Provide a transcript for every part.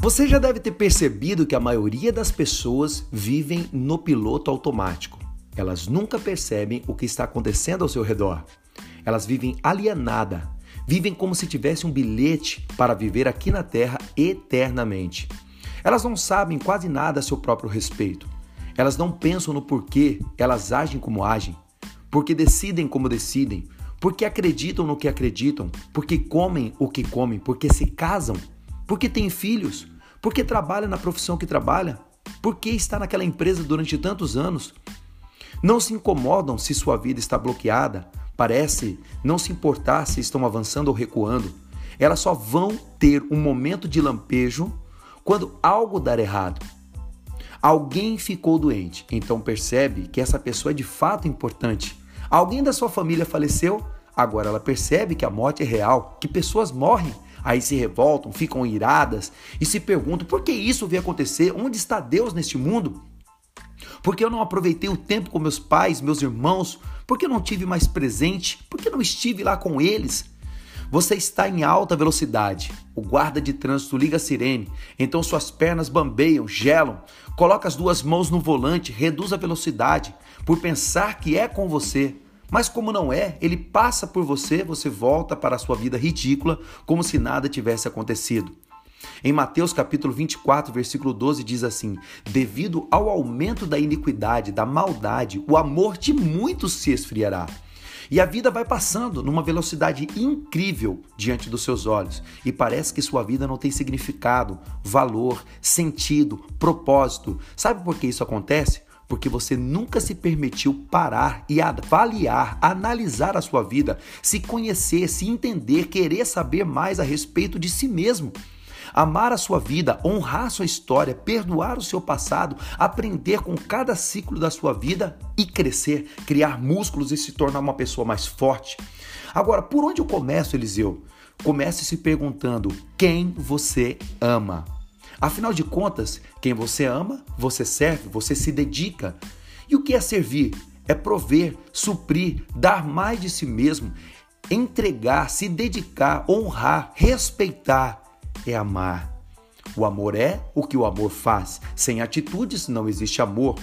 Você já deve ter percebido que a maioria das pessoas vivem no piloto automático. Elas nunca percebem o que está acontecendo ao seu redor. Elas vivem alienada, vivem como se tivesse um bilhete para viver aqui na Terra eternamente. Elas não sabem quase nada a seu próprio respeito. Elas não pensam no porquê, elas agem como agem, porque decidem como decidem, porque acreditam no que acreditam, porque comem o que comem, porque se casam por que tem filhos? Por que trabalha na profissão que trabalha? Por que está naquela empresa durante tantos anos? Não se incomodam se sua vida está bloqueada, parece não se importar se estão avançando ou recuando. Elas só vão ter um momento de lampejo quando algo dar errado. Alguém ficou doente, então percebe que essa pessoa é de fato importante. Alguém da sua família faleceu, agora ela percebe que a morte é real, que pessoas morrem aí se revoltam, ficam iradas e se perguntam por que isso veio acontecer? Onde está Deus neste mundo? Porque eu não aproveitei o tempo com meus pais, meus irmãos? Porque eu não tive mais presente? Porque eu não estive lá com eles? Você está em alta velocidade. O guarda de trânsito liga a sirene, então suas pernas bambeiam, gelam. Coloca as duas mãos no volante, reduz a velocidade por pensar que é com você. Mas como não é, ele passa por você, você volta para a sua vida ridícula, como se nada tivesse acontecido. Em Mateus capítulo 24, versículo 12 diz assim: "Devido ao aumento da iniquidade, da maldade, o amor de muitos se esfriará." E a vida vai passando numa velocidade incrível diante dos seus olhos e parece que sua vida não tem significado, valor, sentido, propósito. Sabe por que isso acontece? Porque você nunca se permitiu parar e avaliar, analisar a sua vida, se conhecer, se entender, querer saber mais a respeito de si mesmo. Amar a sua vida, honrar sua história, perdoar o seu passado, aprender com cada ciclo da sua vida e crescer, criar músculos e se tornar uma pessoa mais forte. Agora, por onde eu começo, Eliseu? Comece se perguntando quem você ama. Afinal de contas, quem você ama, você serve, você se dedica. E o que é servir? É prover, suprir, dar mais de si mesmo, entregar, se dedicar, honrar, respeitar. É amar. O amor é o que o amor faz. Sem atitudes não existe amor.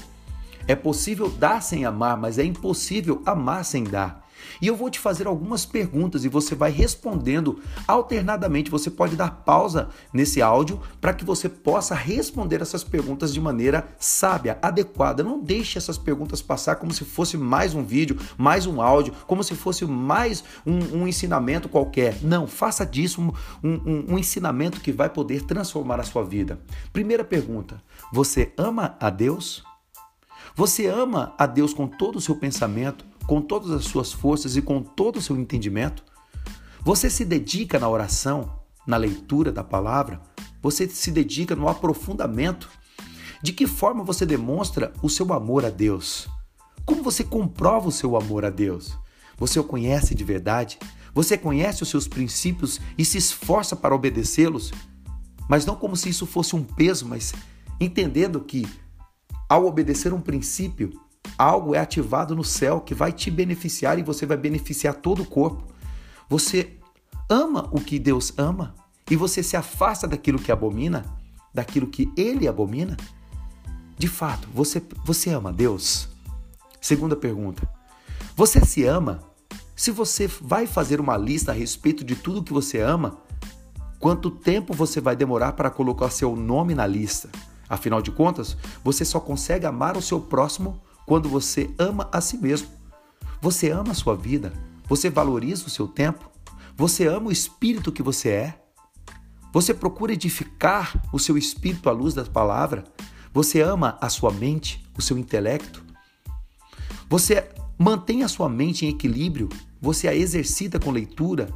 É possível dar sem amar, mas é impossível amar sem dar. E eu vou te fazer algumas perguntas e você vai respondendo alternadamente. Você pode dar pausa nesse áudio para que você possa responder essas perguntas de maneira sábia, adequada. Não deixe essas perguntas passar como se fosse mais um vídeo, mais um áudio, como se fosse mais um, um ensinamento qualquer. Não, faça disso um, um, um ensinamento que vai poder transformar a sua vida. Primeira pergunta: você ama a Deus? Você ama a Deus com todo o seu pensamento, com todas as suas forças e com todo o seu entendimento? Você se dedica na oração, na leitura da palavra? Você se dedica no aprofundamento? De que forma você demonstra o seu amor a Deus? Como você comprova o seu amor a Deus? Você o conhece de verdade? Você conhece os seus princípios e se esforça para obedecê-los? Mas não como se isso fosse um peso, mas entendendo que ao obedecer um princípio, algo é ativado no céu que vai te beneficiar e você vai beneficiar todo o corpo. Você ama o que Deus ama e você se afasta daquilo que abomina, daquilo que ele abomina? De fato, você, você ama Deus? Segunda pergunta. Você se ama? Se você vai fazer uma lista a respeito de tudo que você ama, quanto tempo você vai demorar para colocar seu nome na lista? Afinal de contas, você só consegue amar o seu próximo quando você ama a si mesmo. Você ama a sua vida, você valoriza o seu tempo, você ama o espírito que você é. Você procura edificar o seu espírito à luz da palavra. Você ama a sua mente, o seu intelecto. Você mantém a sua mente em equilíbrio, você a exercita com leitura,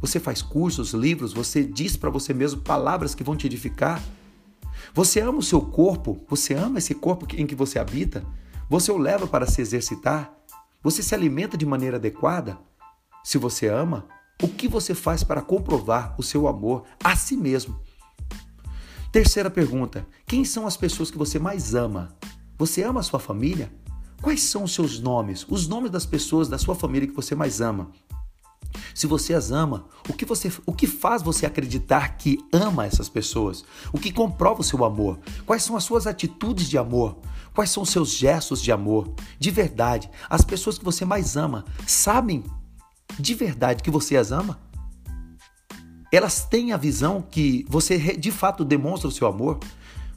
você faz cursos, livros, você diz para você mesmo palavras que vão te edificar. Você ama o seu corpo, você ama esse corpo em que você habita, você o leva para se exercitar? Você se alimenta de maneira adequada? Se você ama, o que você faz para comprovar o seu amor a si mesmo? Terceira pergunta: quem são as pessoas que você mais ama? Você ama a sua família? Quais são os seus nomes, os nomes das pessoas da sua família que você mais ama? Se você as ama, o que, você, o que faz você acreditar que ama essas pessoas? O que comprova o seu amor? Quais são as suas atitudes de amor? Quais são os seus gestos de amor? De verdade, as pessoas que você mais ama sabem de verdade que você as ama? Elas têm a visão que você de fato demonstra o seu amor?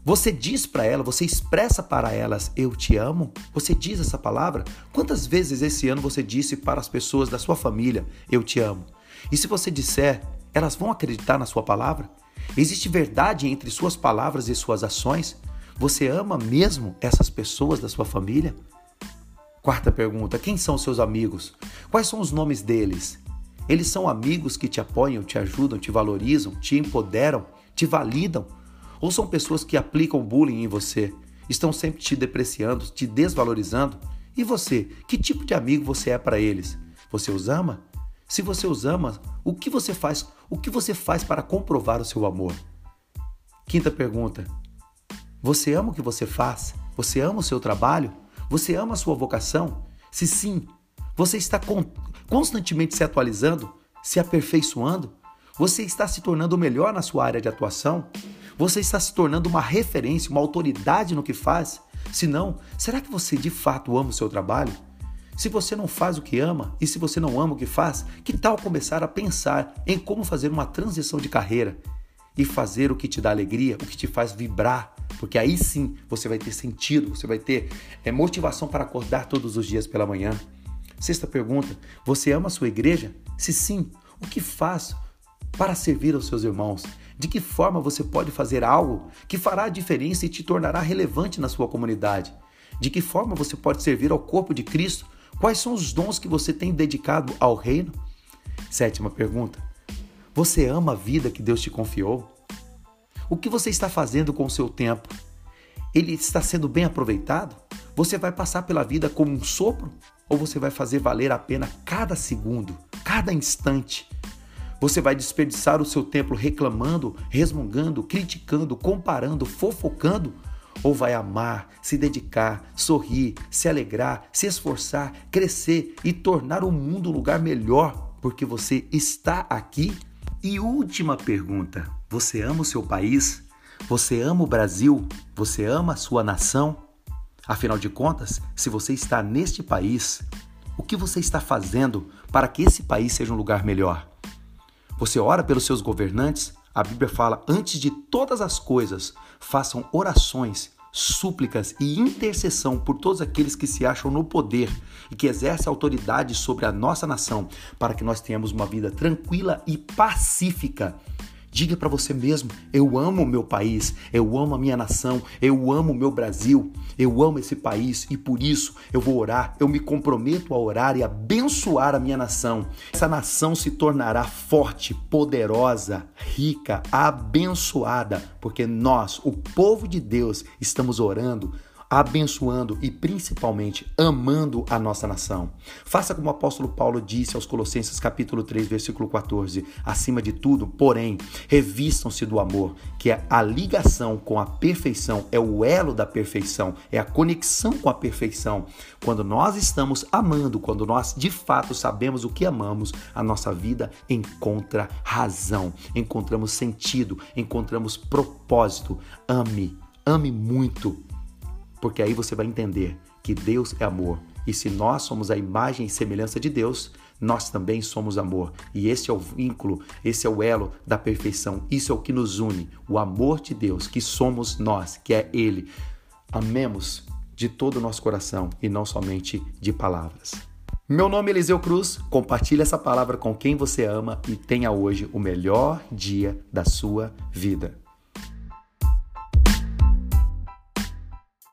Você diz para ela, você expressa para elas, eu te amo? Você diz essa palavra? Quantas vezes esse ano você disse para as pessoas da sua família, eu te amo? E se você disser, elas vão acreditar na sua palavra? Existe verdade entre suas palavras e suas ações? Você ama mesmo essas pessoas da sua família? Quarta pergunta: quem são seus amigos? Quais são os nomes deles? Eles são amigos que te apoiam, te ajudam, te valorizam, te empoderam, te validam? Ou são pessoas que aplicam bullying em você, estão sempre te depreciando, te desvalorizando? E você, que tipo de amigo você é para eles? Você os ama? Se você os ama, o que você faz? O que você faz para comprovar o seu amor? Quinta pergunta: Você ama o que você faz? Você ama o seu trabalho? Você ama a sua vocação? Se sim, você está constantemente se atualizando, se aperfeiçoando? Você está se tornando melhor na sua área de atuação? Você está se tornando uma referência, uma autoridade no que faz? Se não, será que você de fato ama o seu trabalho? Se você não faz o que ama e se você não ama o que faz, que tal começar a pensar em como fazer uma transição de carreira e fazer o que te dá alegria, o que te faz vibrar? Porque aí sim você vai ter sentido, você vai ter é, motivação para acordar todos os dias pela manhã. Sexta pergunta: você ama a sua igreja? Se sim, o que faz para servir aos seus irmãos? De que forma você pode fazer algo que fará a diferença e te tornará relevante na sua comunidade? De que forma você pode servir ao corpo de Cristo? Quais são os dons que você tem dedicado ao reino? Sétima pergunta: Você ama a vida que Deus te confiou? O que você está fazendo com o seu tempo? Ele está sendo bem aproveitado? Você vai passar pela vida como um sopro? Ou você vai fazer valer a pena cada segundo, cada instante? Você vai desperdiçar o seu tempo reclamando, resmungando, criticando, comparando, fofocando? Ou vai amar, se dedicar, sorrir, se alegrar, se esforçar, crescer e tornar o mundo um lugar melhor porque você está aqui? E última pergunta: você ama o seu país? Você ama o Brasil? Você ama a sua nação? Afinal de contas, se você está neste país, o que você está fazendo para que esse país seja um lugar melhor? Você ora pelos seus governantes? A Bíblia fala: antes de todas as coisas, façam orações, súplicas e intercessão por todos aqueles que se acham no poder e que exercem autoridade sobre a nossa nação, para que nós tenhamos uma vida tranquila e pacífica Diga para você mesmo: eu amo o meu país, eu amo a minha nação, eu amo o meu Brasil, eu amo esse país e por isso eu vou orar, eu me comprometo a orar e abençoar a minha nação. Essa nação se tornará forte, poderosa, rica, abençoada, porque nós, o povo de Deus, estamos orando abençoando e principalmente amando a nossa nação. Faça como o apóstolo Paulo disse aos Colossenses capítulo 3, versículo 14: acima de tudo, porém, revistam-se do amor, que é a ligação com a perfeição, é o elo da perfeição, é a conexão com a perfeição. Quando nós estamos amando, quando nós de fato sabemos o que amamos, a nossa vida encontra razão, encontramos sentido, encontramos propósito. Ame, ame muito porque aí você vai entender que Deus é amor. E se nós somos a imagem e semelhança de Deus, nós também somos amor. E esse é o vínculo, esse é o elo da perfeição. Isso é o que nos une, o amor de Deus, que somos nós, que é Ele. Amemos de todo o nosso coração e não somente de palavras. Meu nome é Eliseu Cruz, compartilhe essa palavra com quem você ama e tenha hoje o melhor dia da sua vida.